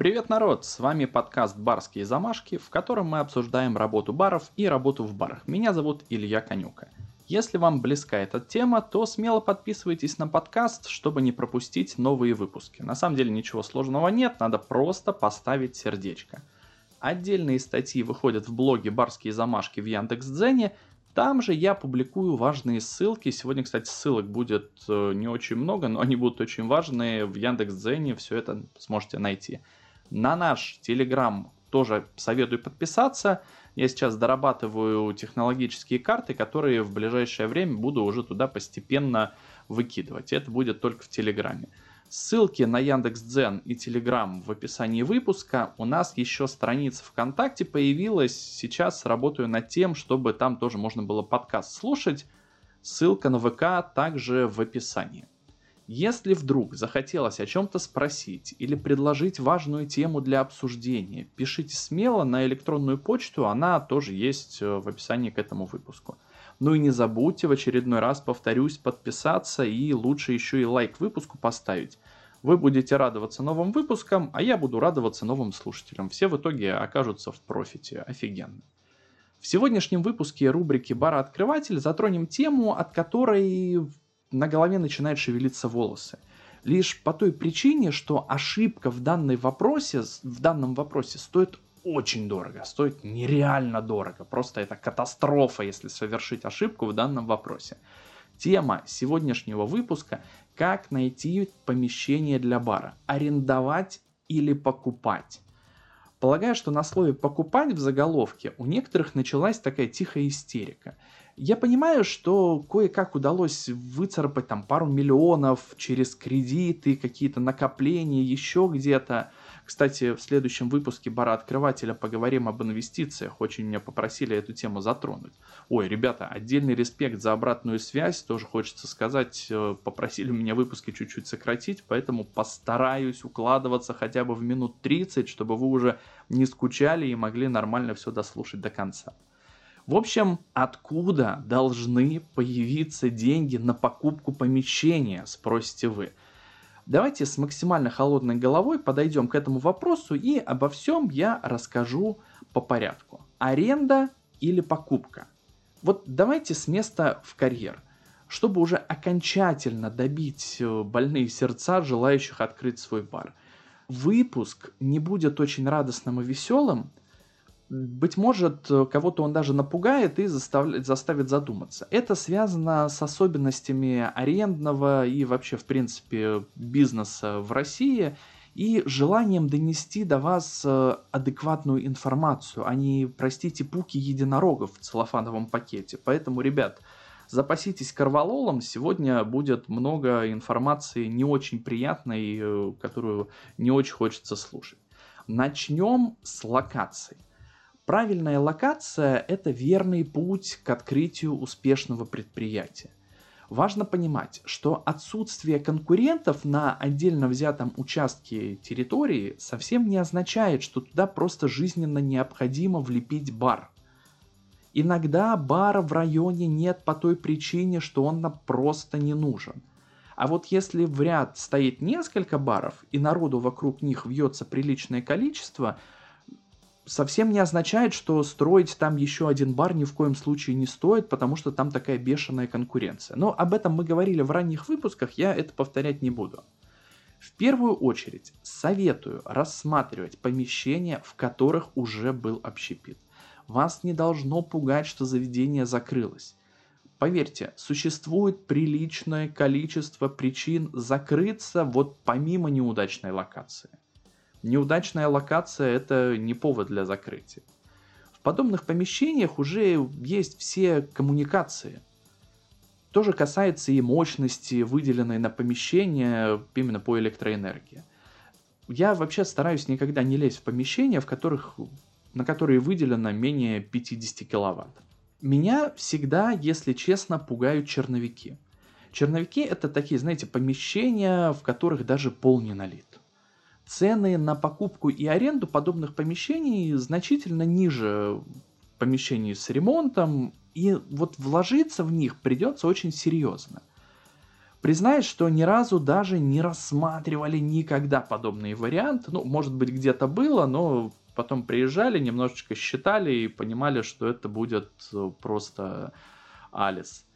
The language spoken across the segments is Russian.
Привет, народ! С вами подкаст «Барские замашки», в котором мы обсуждаем работу баров и работу в барах. Меня зовут Илья Конюка. Если вам близка эта тема, то смело подписывайтесь на подкаст, чтобы не пропустить новые выпуски. На самом деле ничего сложного нет, надо просто поставить сердечко. Отдельные статьи выходят в блоге «Барские замашки» в Яндекс.Дзене, там же я публикую важные ссылки. Сегодня, кстати, ссылок будет э, не очень много, но они будут очень важные. В Яндекс.Дзене все это сможете найти. На наш Телеграм тоже советую подписаться. Я сейчас дорабатываю технологические карты, которые в ближайшее время буду уже туда постепенно выкидывать. Это будет только в Телеграме. Ссылки на Яндекс.Дзен и Телеграм в описании выпуска. У нас еще страница ВКонтакте появилась. Сейчас работаю над тем, чтобы там тоже можно было подкаст слушать. Ссылка на ВК также в описании. Если вдруг захотелось о чем-то спросить или предложить важную тему для обсуждения, пишите смело на электронную почту, она тоже есть э, в описании к этому выпуску. Ну и не забудьте в очередной раз, повторюсь, подписаться и лучше еще и лайк выпуску поставить. Вы будете радоваться новым выпускам, а я буду радоваться новым слушателям. Все в итоге окажутся в профите. Офигенно. В сегодняшнем выпуске рубрики «Бара-открыватель» затронем тему, от которой на голове начинают шевелиться волосы. Лишь по той причине, что ошибка в, данной вопросе, в данном вопросе стоит очень дорого, стоит нереально дорого. Просто это катастрофа, если совершить ошибку в данном вопросе. Тема сегодняшнего выпуска – как найти помещение для бара, арендовать или покупать. Полагаю, что на слове «покупать» в заголовке у некоторых началась такая тихая истерика – я понимаю, что кое-как удалось выцарапать там пару миллионов через кредиты, какие-то накопления, еще где-то. Кстати, в следующем выпуске Бара Открывателя поговорим об инвестициях. Очень меня попросили эту тему затронуть. Ой, ребята, отдельный респект за обратную связь. Тоже хочется сказать, э, попросили меня выпуски чуть-чуть сократить, поэтому постараюсь укладываться хотя бы в минут 30, чтобы вы уже не скучали и могли нормально все дослушать до конца. В общем, откуда должны появиться деньги на покупку помещения, спросите вы. Давайте с максимально холодной головой подойдем к этому вопросу и обо всем я расскажу по порядку. Аренда или покупка? Вот давайте с места в карьер, чтобы уже окончательно добить э, больные сердца желающих открыть свой бар. Выпуск не будет очень радостным и веселым, быть может, э, кого-то он даже напугает и заставит, заставит задуматься. Это связано с особенностями арендного и вообще, в принципе, бизнеса в России и желанием донести до вас э, адекватную информацию, а не, простите, пуки единорогов в целлофановом пакете. Поэтому, ребят, запаситесь корвалолом, сегодня будет много информации не очень приятной, э, которую не очень хочется слушать. Начнем с локаций. Правильная локация – это верный путь к открытию успешного предприятия. Важно понимать, что отсутствие конкурентов на отдельно взятом участке территории совсем не означает, что туда просто жизненно необходимо влепить бар. Иногда бара в районе нет по той причине, что он нам просто не нужен. А вот если в ряд стоит несколько баров и народу вокруг них вьется приличное количество – совсем не означает, что строить там еще один бар ни в коем случае не стоит, потому что там такая бешеная конкуренция. Но об этом мы говорили в ранних выпусках, я это повторять не буду. В первую очередь советую рассматривать помещения, в которых уже был общепит. Вас не должно пугать, что заведение закрылось. Поверьте, существует приличное количество причин закрыться вот помимо неудачной локации. Неудачная локация – это не повод для закрытия. В подобных помещениях уже есть все коммуникации. То же касается и мощности, выделенной на помещение именно по электроэнергии. Я вообще стараюсь никогда не лезть в помещения, в которых, на которые выделено менее 50 киловатт. Меня всегда, если честно, пугают черновики. Черновики это такие, знаете, помещения, в которых даже пол не налит цены на покупку и аренду подобных помещений значительно ниже помещений с ремонтом, и вот вложиться в них придется очень серьезно. Признаюсь, что ни разу даже не рассматривали никогда подобные варианты. Ну, может быть, где-то было, но потом приезжали, немножечко считали и понимали, что это будет э, просто Алис.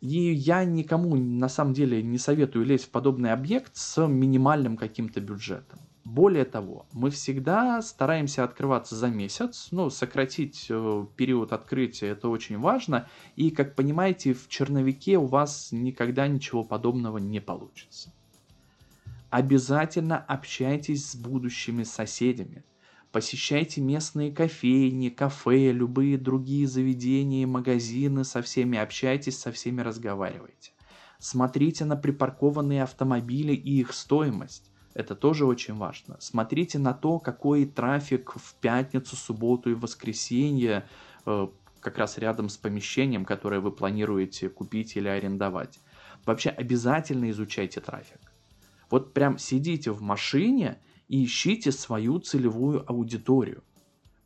И я никому на самом деле не советую лезть в подобный объект с минимальным каким-то бюджетом. Более того, мы всегда стараемся открываться за месяц, ну, сократить э, период открытия, это очень важно. И, как понимаете, в черновике у вас никогда ничего подобного не получится. Обязательно общайтесь с будущими соседями. Посещайте местные кофейни, кафе, любые другие заведения, магазины, со всеми общайтесь, со всеми разговаривайте. Смотрите на припаркованные автомобили и их стоимость. Это тоже очень важно. Смотрите на то, какой трафик в пятницу, субботу и воскресенье э, как раз рядом с помещением, которое вы планируете купить или арендовать. Вообще обязательно изучайте трафик. Вот прям сидите в машине и ищите свою целевую аудиторию.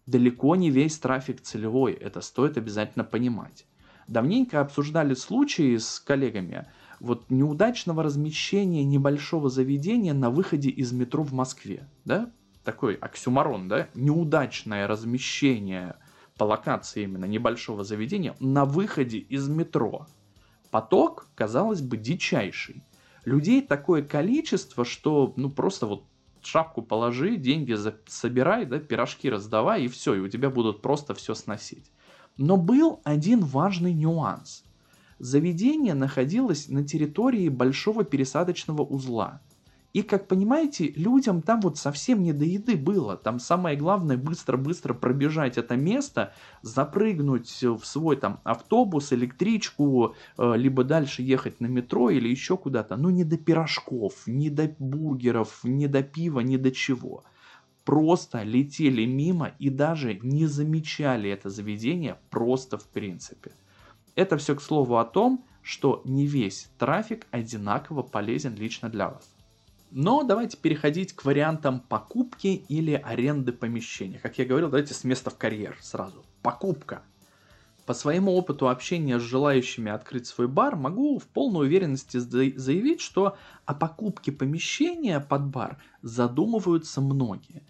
Далеко не весь трафик целевой, это стоит обязательно понимать. Давненько обсуждали случаи с коллегами, вот неудачного размещения небольшого заведения на выходе из метро в Москве, да, такой оксюмарон, да, неудачное размещение по локации именно небольшого заведения на выходе из метро. Поток, казалось бы, дичайший. Людей такое количество, что ну просто вот шапку положи, деньги собирай, да, пирожки раздавай и все, и у тебя будут просто все сносить. Но был один важный нюанс – Заведение находилось на территории большого пересадочного узла. И, как понимаете, людям там вот совсем не до еды было. Там самое главное быстро-быстро пробежать это место, запрыгнуть в свой там автобус, электричку, э, либо дальше ехать на метро или еще куда-то. Но не до пирожков, не до бургеров, не до пива, не до чего. Просто летели мимо и даже не замечали это заведение просто в принципе. Это все, к слову, о том, что не весь трафик одинаково полезен лично для вас. Но давайте переходить к вариантам покупки или аренды помещения. Как я говорил, давайте с места в карьер сразу. Покупка. По своему опыту общения с желающими открыть свой бар могу в полной уверенности заявить, что о покупке помещения под бар задумываются многие.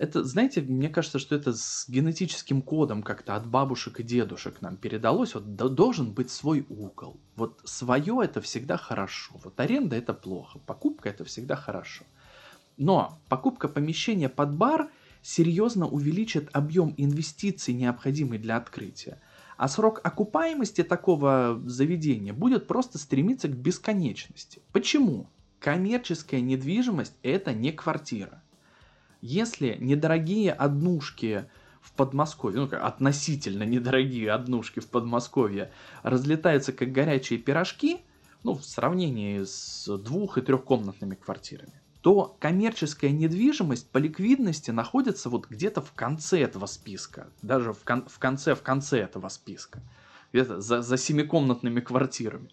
Это, знаете, мне кажется, что это с генетическим кодом как-то от бабушек и дедушек нам передалось. Вот должен быть свой угол. Вот свое это всегда хорошо. Вот аренда это плохо. Покупка это всегда хорошо. Но покупка помещения под бар серьезно увеличит объем инвестиций, необходимый для открытия. А срок окупаемости такого заведения будет просто стремиться к бесконечности. Почему? Коммерческая недвижимость это не квартира. Если недорогие однушки в Подмосковье, ну, относительно недорогие однушки в Подмосковье разлетаются как горячие пирожки, ну, в сравнении с двух- и трехкомнатными квартирами, то коммерческая недвижимость по ликвидности находится вот где-то в конце этого списка, даже в, кон- в конце в конце этого списка, где-то за, за семикомнатными квартирами.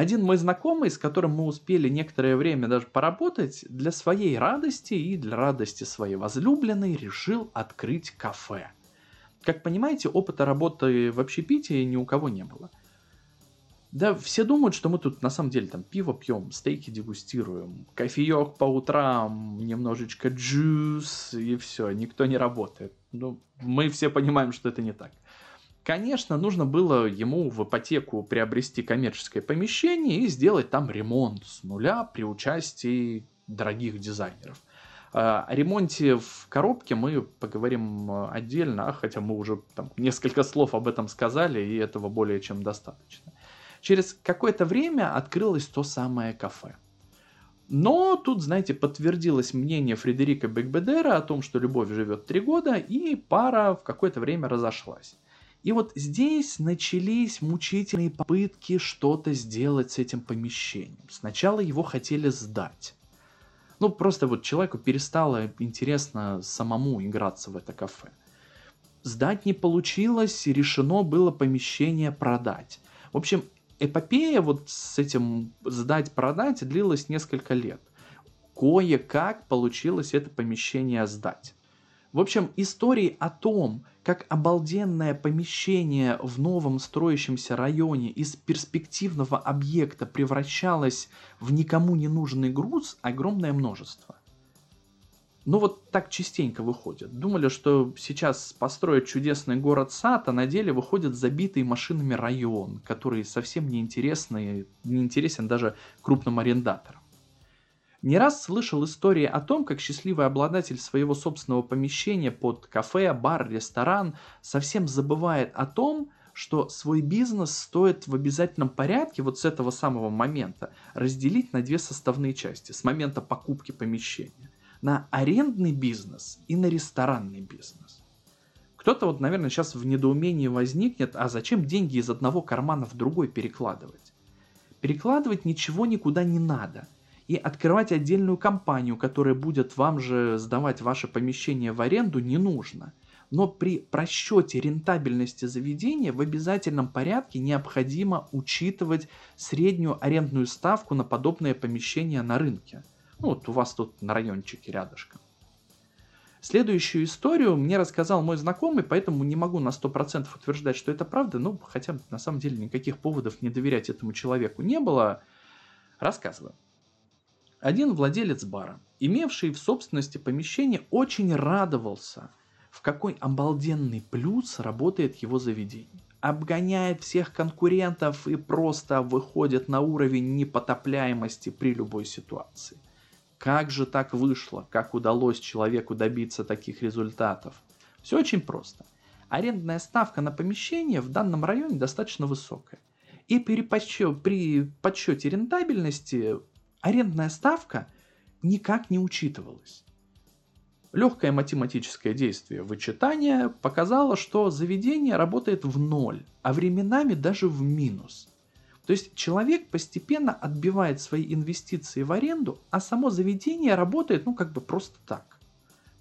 Один мой знакомый, с которым мы успели некоторое время даже поработать, для своей радости и для радости своей возлюбленной решил открыть кафе. Как понимаете, опыта работы в общепитии ни у кого не было. Да, все думают, что мы тут на самом деле там пиво пьем, стейки дегустируем, кофеек по утрам, немножечко джус и все, никто не работает. Ну, мы все понимаем, что это не так. Конечно, нужно было ему в ипотеку приобрести коммерческое помещение и сделать там ремонт с нуля при участии дорогих дизайнеров. О ремонте в коробке мы поговорим отдельно, хотя мы уже там несколько слов об этом сказали, и этого более чем достаточно. Через какое-то время открылось то самое кафе. Но тут, знаете, подтвердилось мнение Фредерика Бекбедера о том, что любовь живет три года, и пара в какое-то время разошлась. И вот здесь начались мучительные попытки что-то сделать с этим помещением. Сначала его хотели сдать. Ну, просто вот человеку перестало интересно самому играться в это кафе. Сдать не получилось, решено было помещение продать. В общем, эпопея вот с этим сдать-продать длилась несколько лет. Кое-как получилось это помещение сдать. В общем, истории о том, как обалденное помещение в новом строящемся районе из перспективного объекта превращалось в никому не нужный груз, огромное множество. Ну вот так частенько выходит. Думали, что сейчас построят чудесный город-сад, а на деле выходит забитый машинами район, который совсем не интересный, не интересен даже крупным арендаторам. Не раз слышал истории о том, как счастливый обладатель своего собственного помещения под кафе, бар, ресторан совсем забывает о том, что свой бизнес стоит в обязательном порядке вот с этого самого момента разделить на две составные части, с момента покупки помещения на арендный бизнес и на ресторанный бизнес. Кто-то вот, наверное, сейчас в недоумении возникнет, а зачем деньги из одного кармана в другой перекладывать? Перекладывать ничего никуда не надо. И открывать отдельную компанию, которая будет вам же сдавать ваше помещение в аренду, не нужно. Но при просчете рентабельности заведения в обязательном порядке необходимо учитывать среднюю арендную ставку на подобное помещение на рынке – ну, вот у вас тут на райончике рядышком. Следующую историю мне рассказал мой знакомый, поэтому не могу на 100% утверждать, что это правда, ну, хотя на самом деле никаких поводов не доверять этому человеку не было. Рассказываю. Один владелец бара, имевший в собственности помещение, очень радовался, в какой обалденный плюс работает его заведение. Обгоняет всех конкурентов и просто выходит на уровень непотопляемости при любой ситуации – как же так вышло? Как удалось человеку добиться таких результатов? Все очень просто. Арендная ставка на помещение в данном районе достаточно высокая. И при, подсчете, рентабельности арендная ставка никак не учитывалась. Легкое математическое действие вычитания показало, что заведение работает в ноль, а временами даже в минус. То есть человек постепенно отбивает свои инвестиции в аренду, а само заведение работает, ну, как бы просто так.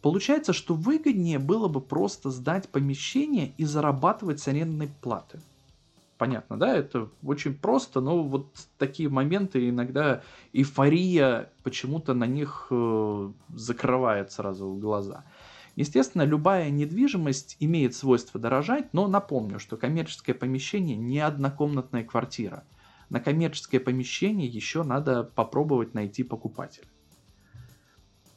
Получается, что выгоднее было бы просто сдать помещение и зарабатывать с арендной платы. Понятно, да? Это очень просто, но вот такие моменты иногда эйфория почему-то на них э, закрывает сразу глаза. Естественно, любая недвижимость имеет свойство дорожать, но напомню, что коммерческое помещение не однокомнатная квартира – на коммерческое помещение еще надо попробовать найти покупателя.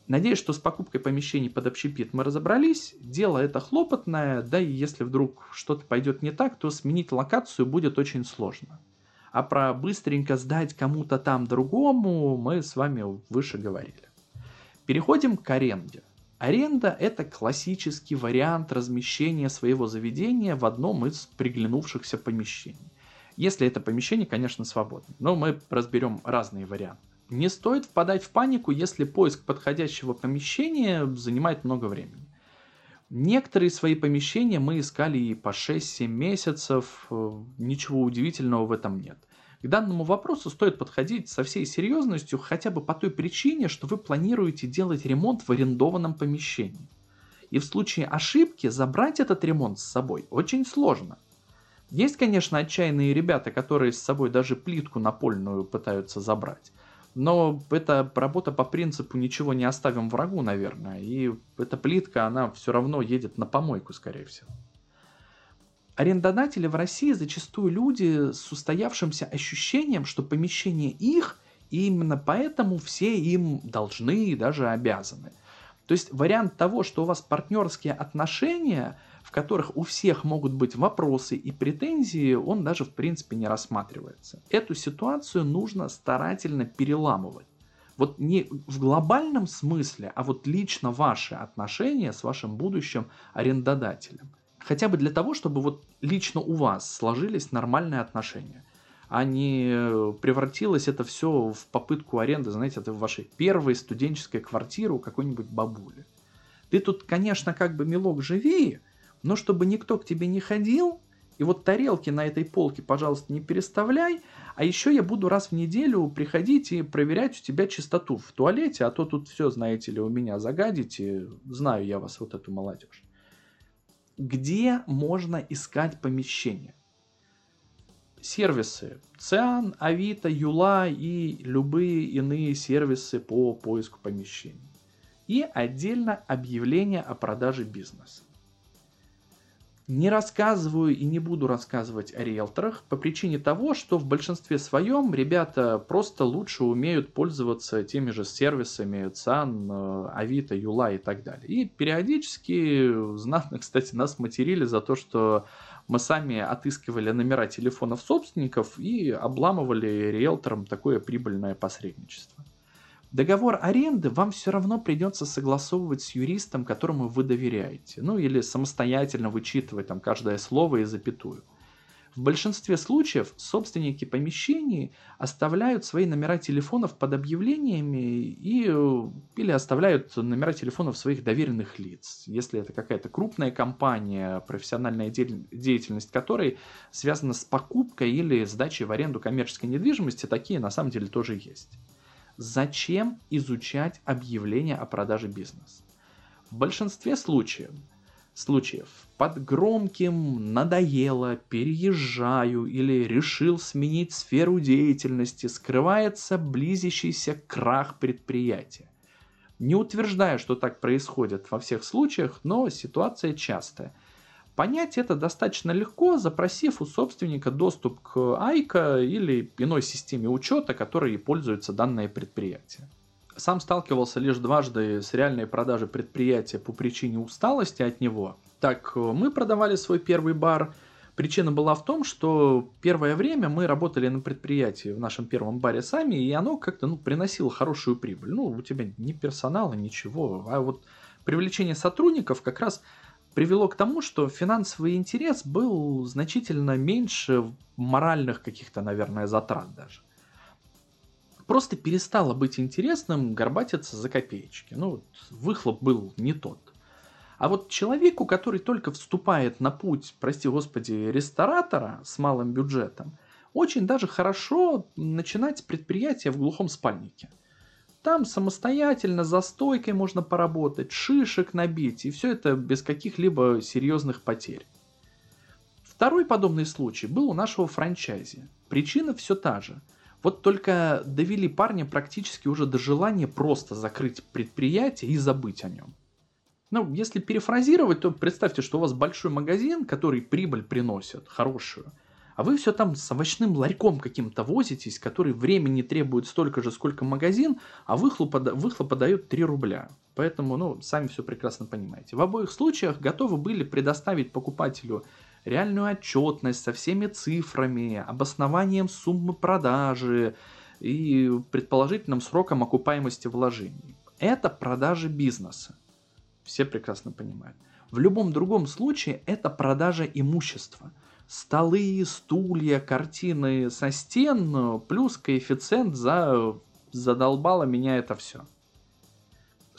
Надеюсь, что с покупкой помещений под общепит мы разобрались. Дело это хлопотное, да и если вдруг что-то пойдет не так, то сменить локацию будет очень сложно. А про быстренько сдать кому-то там другому мы с вами выше говорили. Переходим к аренде. Аренда – это классический вариант размещения своего заведения в одном из приглянувшихся помещений. Если это помещение, конечно, свободно. Но мы разберем разные варианты. Не стоит впадать в панику, если поиск подходящего помещения занимает много времени. Некоторые свои помещения мы искали и по 6-7 месяцев, э, ничего удивительного в этом нет. К данному вопросу стоит подходить со всей серьезностью хотя бы по той причине, что вы планируете делать ремонт в арендованном помещении. И в случае ошибки забрать этот ремонт с собой очень сложно – есть, конечно, отчаянные ребята, которые с собой даже плитку напольную пытаются забрать. Но это работа по принципу ничего не оставим врагу, наверное. И эта плитка, она все равно едет на помойку, скорее всего. Арендодатели в России зачастую люди с устоявшимся ощущением, что помещение их, и именно поэтому все им должны и даже обязаны. То есть вариант того, что у вас партнерские отношения – в которых у всех могут быть вопросы и претензии, он даже в принципе не рассматривается. Эту ситуацию нужно старательно переламывать. Вот не в глобальном смысле, а вот лично ваши отношения с вашим будущим арендодателем. Хотя бы для того, чтобы вот лично у вас сложились нормальные отношения а не превратилось это все в попытку аренды, знаете, это вашей первой студенческой квартире у какой-нибудь бабули. Ты тут, конечно, как бы, милок, живи, но чтобы никто к тебе не ходил, и вот тарелки на этой полке, пожалуйста, не переставляй, а еще я буду раз в неделю приходить и проверять у тебя чистоту в туалете, а то тут все, знаете ли, у меня загадите, знаю я вас, вот эту молодежь. Где можно искать помещение? Сервисы Циан, Авито, Юла и любые иные сервисы по поиску помещений. и отдельно объявление о продаже бизнеса. Не рассказываю и не буду рассказывать о риэлторах по причине того, что в большинстве своем ребята просто лучше умеют пользоваться теми же сервисами ЦАН, э, Авито, Юла и так далее. И периодически, знатно, кстати, нас материли за то, что мы сами отыскивали номера телефонов собственников и обламывали риэлторам такое прибыльное посредничество. Договор аренды вам все равно придется согласовывать с юристом, которому вы доверяете. Ну или самостоятельно вычитывать там каждое слово и запятую. В большинстве случаев собственники помещений оставляют свои номера телефонов под объявлениями и, или оставляют номера телефонов своих доверенных лиц. Если это какая-то крупная компания, профессиональная деятельность которой связана с покупкой или сдачей в аренду коммерческой недвижимости, такие на самом деле тоже есть. Зачем изучать объявление о продаже бизнеса? В большинстве случаев, случаев под громким «надоело», «переезжаю» или «решил сменить сферу деятельности» скрывается близящийся крах предприятия. Не утверждаю, что так происходит во всех случаях, но ситуация частая – Понять это достаточно легко, запросив у собственника доступ к Айка или иной системе учета, которой пользуется данное предприятие. Сам сталкивался лишь дважды с реальной продажей предприятия по причине усталости от него. Так, мы продавали свой первый бар. Причина была в том, что первое время мы работали на предприятии в нашем первом баре сами, и оно как-то ну, приносило хорошую прибыль. Ну, у тебя ни персонала, ничего. А вот привлечение сотрудников как раз привело к тому, что финансовый интерес был значительно меньше моральных каких-то, наверное, затрат даже. Просто перестало быть интересным горбатиться за копеечки. Ну, выхлоп был не тот. А вот человеку, который только вступает на путь, прости господи, ресторатора с малым бюджетом, очень даже хорошо начинать предприятие в глухом спальнике – там самостоятельно за стойкой можно поработать, шишек набить, и все это без каких-либо серьезных потерь. Второй подобный случай был у нашего франчайзи. Причина все та же. Вот только довели парня практически уже до желания просто закрыть предприятие и забыть о нем. Ну, если перефразировать, то представьте, что у вас большой магазин, который прибыль приносит, хорошую – а вы все там с овощным ларьком каким-то возитесь, который времени требует столько же, сколько магазин, а выхлопа, выхлопа дают 3 рубля. Поэтому, ну, сами все прекрасно понимаете. В обоих случаях готовы были предоставить покупателю реальную отчетность со всеми цифрами, обоснованием суммы продажи и предположительным сроком окупаемости вложений. Это продажи бизнеса. Все прекрасно понимают. В любом другом случае это продажа имущества – столы, стулья, картины со стен, плюс коэффициент за задолбало меня это все.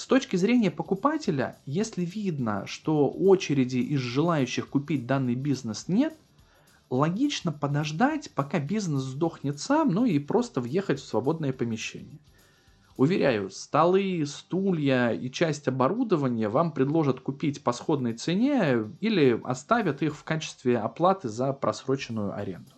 С точки зрения покупателя, если видно, что очереди из желающих купить данный бизнес нет, логично подождать, пока бизнес сдохнет сам, ну и просто въехать в свободное помещение. Уверяю, столы, стулья и часть оборудования вам предложат купить по сходной цене или оставят их в качестве оплаты за просроченную аренду.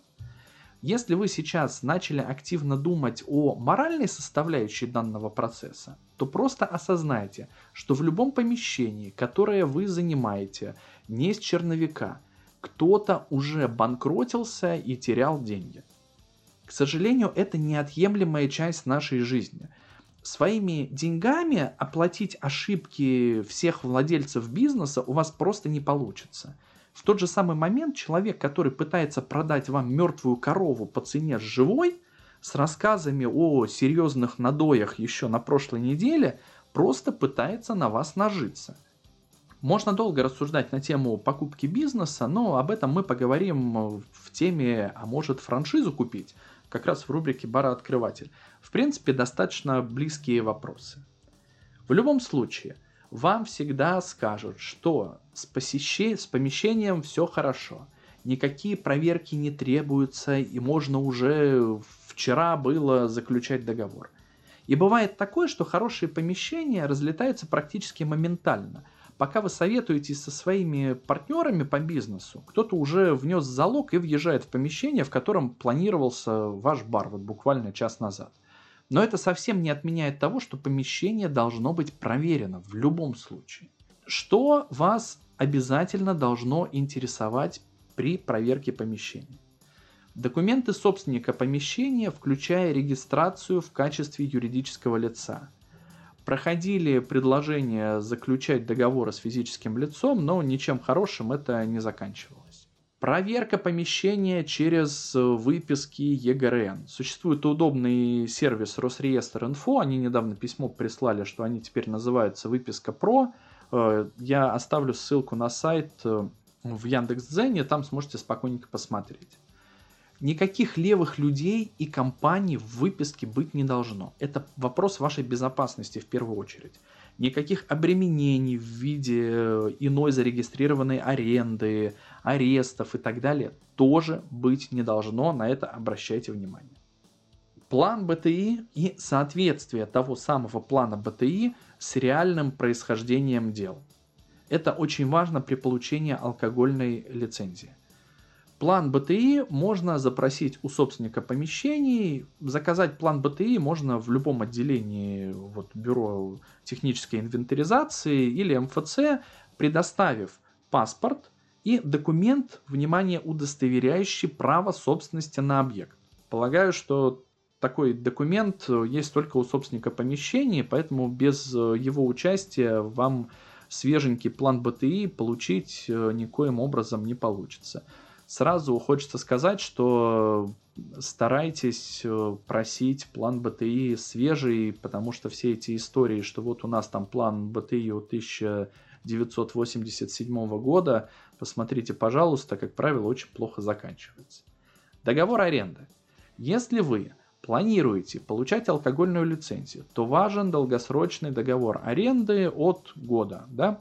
Если вы сейчас начали активно думать о моральной составляющей данного процесса, то просто осознайте, что в любом помещении, которое вы занимаете, не с черновика, кто-то уже банкротился и терял деньги. К сожалению, это неотъемлемая часть нашей жизни – своими деньгами оплатить ошибки всех владельцев бизнеса у вас просто не получится. В тот же самый момент человек, который пытается продать вам мертвую корову по цене живой, с рассказами о серьезных надоях еще на прошлой неделе, просто пытается на вас нажиться. Можно долго рассуждать на тему покупки бизнеса, но об этом мы поговорим в теме «А может франшизу купить?», как раз в рубрике «Барооткрыватель». В принципе, достаточно близкие вопросы. В любом случае, вам всегда скажут, что с, посещи... с помещением все хорошо, никакие проверки не требуются, и можно уже вчера было заключать договор. И бывает такое, что хорошие помещения разлетаются практически моментально – пока вы советуетесь со своими партнерами по бизнесу, кто-то уже внес залог и въезжает в помещение, в котором планировался ваш бар вот буквально час назад. Но это совсем не отменяет того, что помещение должно быть проверено в любом случае. Что вас обязательно должно интересовать при проверке помещения? Документы собственника помещения, включая регистрацию в качестве юридического лица. Проходили предложение заключать договоры с физическим лицом, но ничем хорошим это не заканчивалось. Проверка помещения через выписки ЕГРН. Существует удобный сервис Росреестр.Инфо. Они недавно письмо прислали, что они теперь называются Выписка Про. Э, я оставлю ссылку на сайт э, в Яндекс.Дзене, там сможете спокойненько посмотреть. Никаких левых людей и компаний в выписке быть не должно. Это вопрос вашей безопасности в первую очередь. Никаких обременений в виде э, иной зарегистрированной аренды, арестов и так далее тоже быть не должно. На это обращайте внимание. План БТИ и соответствие того самого плана БТИ с реальным происхождением дел. Это очень важно при получении алкогольной лицензии. План БТИ можно запросить у собственника помещений. Заказать план БТИ можно в любом отделении вот, бюро технической инвентаризации или МФЦ, предоставив паспорт и документ, внимание, удостоверяющий право собственности на объект. Полагаю, что такой документ есть только у собственника помещения, поэтому без его участия вам свеженький план БТИ получить никоим образом не получится. Сразу хочется сказать, что старайтесь э, просить план БТИ свежий, потому что все эти истории, что вот у нас там план БТИ от 1987 года, посмотрите, пожалуйста, как правило, очень плохо заканчивается. Договор аренды. Если вы планируете получать алкогольную лицензию, то важен долгосрочный договор аренды от года. Да?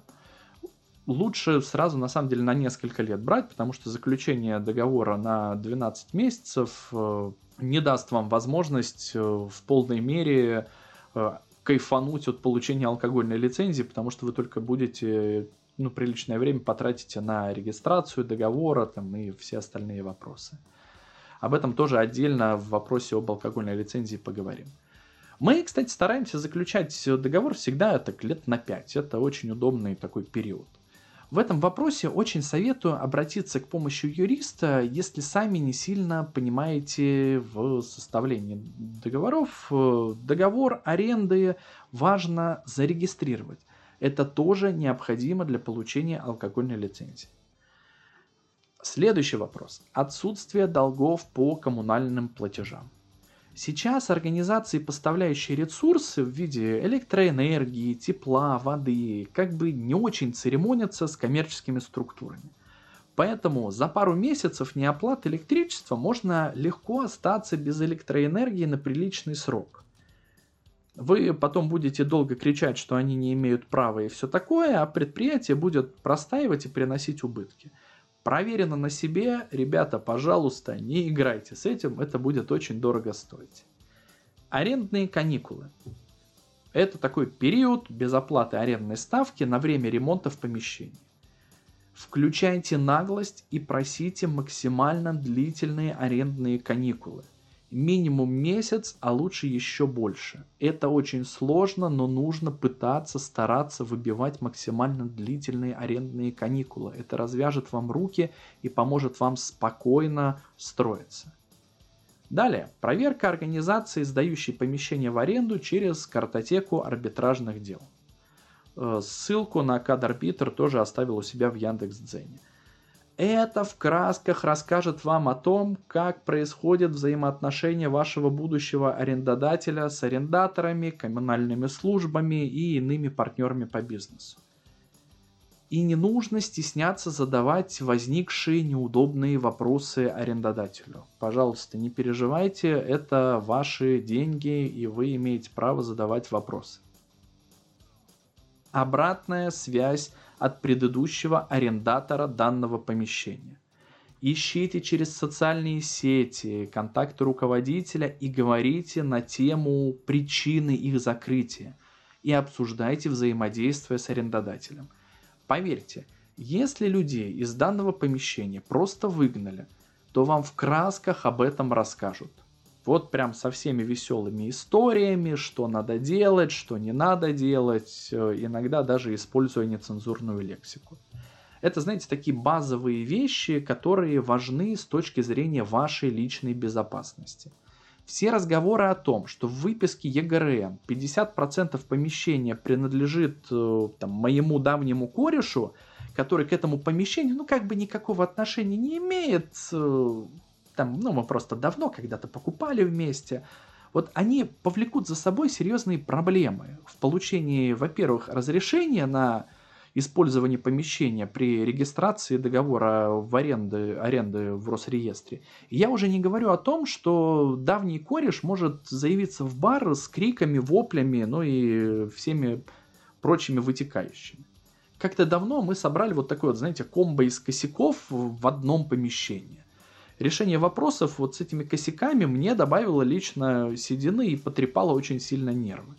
лучше сразу, на самом деле, на несколько лет брать, потому что заключение договора на 12 месяцев э, не даст вам возможность э, в полной мере э, кайфануть от получения алкогольной лицензии, потому что вы только будете ну, приличное время потратите на регистрацию договора там, и все остальные вопросы. Об этом тоже отдельно в вопросе об алкогольной лицензии поговорим. Мы, кстати, стараемся заключать договор всегда так лет на 5. Это очень удобный такой период. В этом вопросе очень советую обратиться к помощи юриста, если сами не сильно понимаете в составлении договоров. Договор аренды важно зарегистрировать. Это тоже необходимо для получения алкогольной лицензии. Следующий вопрос. Отсутствие долгов по коммунальным платежам. Сейчас организации, поставляющие ресурсы в виде электроэнергии, тепла, воды, как бы не очень церемонятся с коммерческими структурами. Поэтому за пару месяцев неоплаты электричества можно легко остаться без электроэнергии на приличный срок. Вы потом будете долго кричать, что они не имеют права и все такое, а предприятие будет простаивать и приносить убытки. Проверено на себе, ребята, пожалуйста, не играйте с этим, это будет очень дорого стоить. Арендные каникулы. Это такой период без оплаты арендной ставки на время ремонта в помещении. Включайте наглость и просите максимально длительные арендные каникулы минимум месяц, а лучше еще больше. Это очень сложно, но нужно пытаться, стараться выбивать максимально длительные арендные каникулы. Это развяжет вам руки и поможет вам спокойно строиться. Далее, проверка организации, сдающей помещение в аренду через картотеку арбитражных дел. Э, ссылку на кадарбитр тоже оставил у себя в Яндекс.Дзене. Это в красках расскажет вам о том, как происходят взаимоотношения вашего будущего арендодателя с арендаторами, коммунальными службами и иными партнерами по бизнесу. И не нужно стесняться задавать возникшие неудобные вопросы арендодателю. Пожалуйста, не переживайте, это ваши деньги, и вы имеете право задавать вопросы. Обратная связь от предыдущего арендатора данного помещения. Ищите через социальные сети контакты руководителя и говорите на тему причины их закрытия и обсуждайте взаимодействие с арендодателем. Поверьте, если людей из данного помещения просто выгнали, то вам в красках об этом расскажут. Вот прям со всеми веселыми историями, что надо делать, что не надо делать, э, иногда даже используя нецензурную лексику. Это, знаете, такие базовые вещи, которые важны с точки зрения вашей личной безопасности. Все разговоры о том, что в выписке ЕГРН 50% помещения принадлежит э, там, моему давнему корешу, который к этому помещению, ну, как бы никакого отношения не имеет, э, там, ну, мы просто давно когда-то покупали вместе, вот они повлекут за собой серьезные проблемы в получении, во-первых, разрешения на использование помещения при регистрации договора в аренды, аренды в Росреестре. я уже не говорю о том, что давний кореш может заявиться в бар с криками, воплями, ну и всеми прочими вытекающими. Как-то давно мы собрали вот такой вот, знаете, комбо из косяков в одном помещении. Решение вопросов вот с этими косяками мне добавило лично седины и потрепало очень сильно нервы.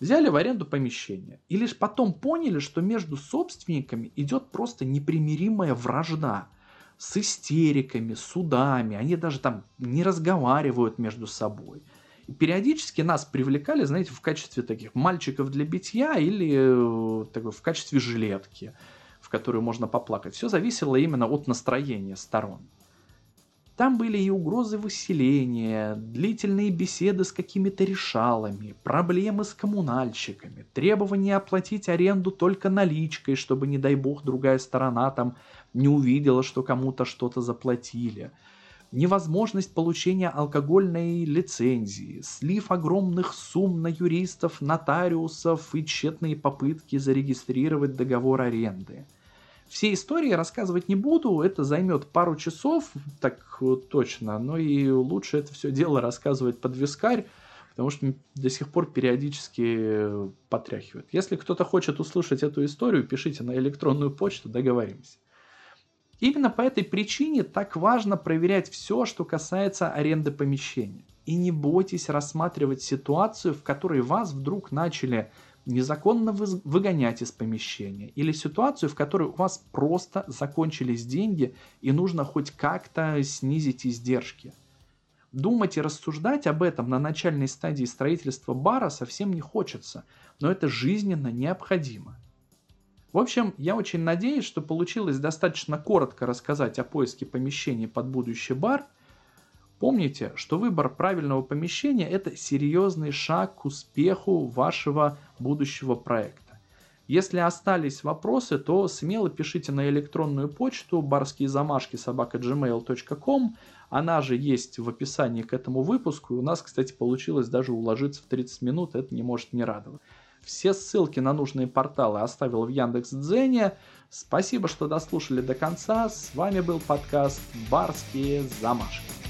Взяли в аренду помещение и лишь потом поняли, что между собственниками идет просто непримиримая вражда с истериками, судами, они даже там не разговаривают между собой. И периодически нас привлекали, знаете, в качестве таких мальчиков для битья или э, такой, в качестве жилетки, в которую можно поплакать. Все зависело именно от настроения сторон. Там были и угрозы выселения, длительные беседы с какими-то решалами, проблемы с коммунальщиками, требования оплатить аренду только наличкой, чтобы, не дай бог, другая сторона там не увидела, что кому-то что-то заплатили. Невозможность получения алкогольной лицензии, слив огромных сумм на юристов, нотариусов и тщетные попытки зарегистрировать договор аренды – все истории рассказывать не буду, это займет пару часов, так точно, но и лучше это все дело рассказывать под вискарь, потому что до сих пор периодически потряхивает. Если кто-то хочет услышать эту историю, пишите на электронную почту, договоримся. Именно по этой причине так важно проверять все, что касается аренды помещения. И не бойтесь рассматривать ситуацию, в которой вас вдруг начали незаконно выгонять из помещения, или ситуацию, в которой у вас просто закончились деньги и нужно хоть как-то снизить издержки. Думать и рассуждать об этом на начальной стадии строительства бара совсем не хочется, но это жизненно необходимо. В общем, я очень надеюсь, что получилось достаточно коротко рассказать о поиске помещений под будущий бар – Помните, что выбор правильного помещения – это серьезный шаг к успеху вашего будущего проекта. Если остались вопросы, то смело пишите на электронную почту барские замашки собака gmail.com. Она же есть в описании к этому выпуску. У нас, кстати, получилось даже уложиться в 30 минут. Это не может не радовать. Все ссылки на нужные порталы оставил в Яндекс.Дзене. Спасибо, что дослушали до конца. С вами был подкаст «Барские замашки».